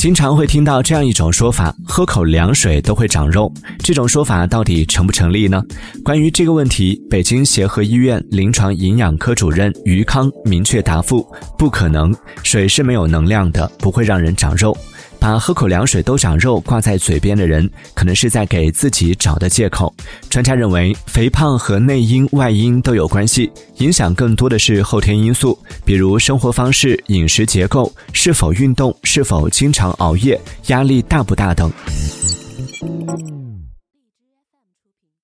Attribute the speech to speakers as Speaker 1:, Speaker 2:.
Speaker 1: 经常会听到这样一种说法：喝口凉水都会长肉。这种说法到底成不成立呢？关于这个问题，北京协和医院临床营养科主任于康明确答复：不可能，水是没有能量的，不会让人长肉。把喝口凉水都长肉挂在嘴边的人，可能是在给自己找的借口。专家认为，肥胖和内因外因都有关系，影响更多的是后天因素，比如生活方式、饮食结构、是否运动、是否经常熬夜、压力大不大等。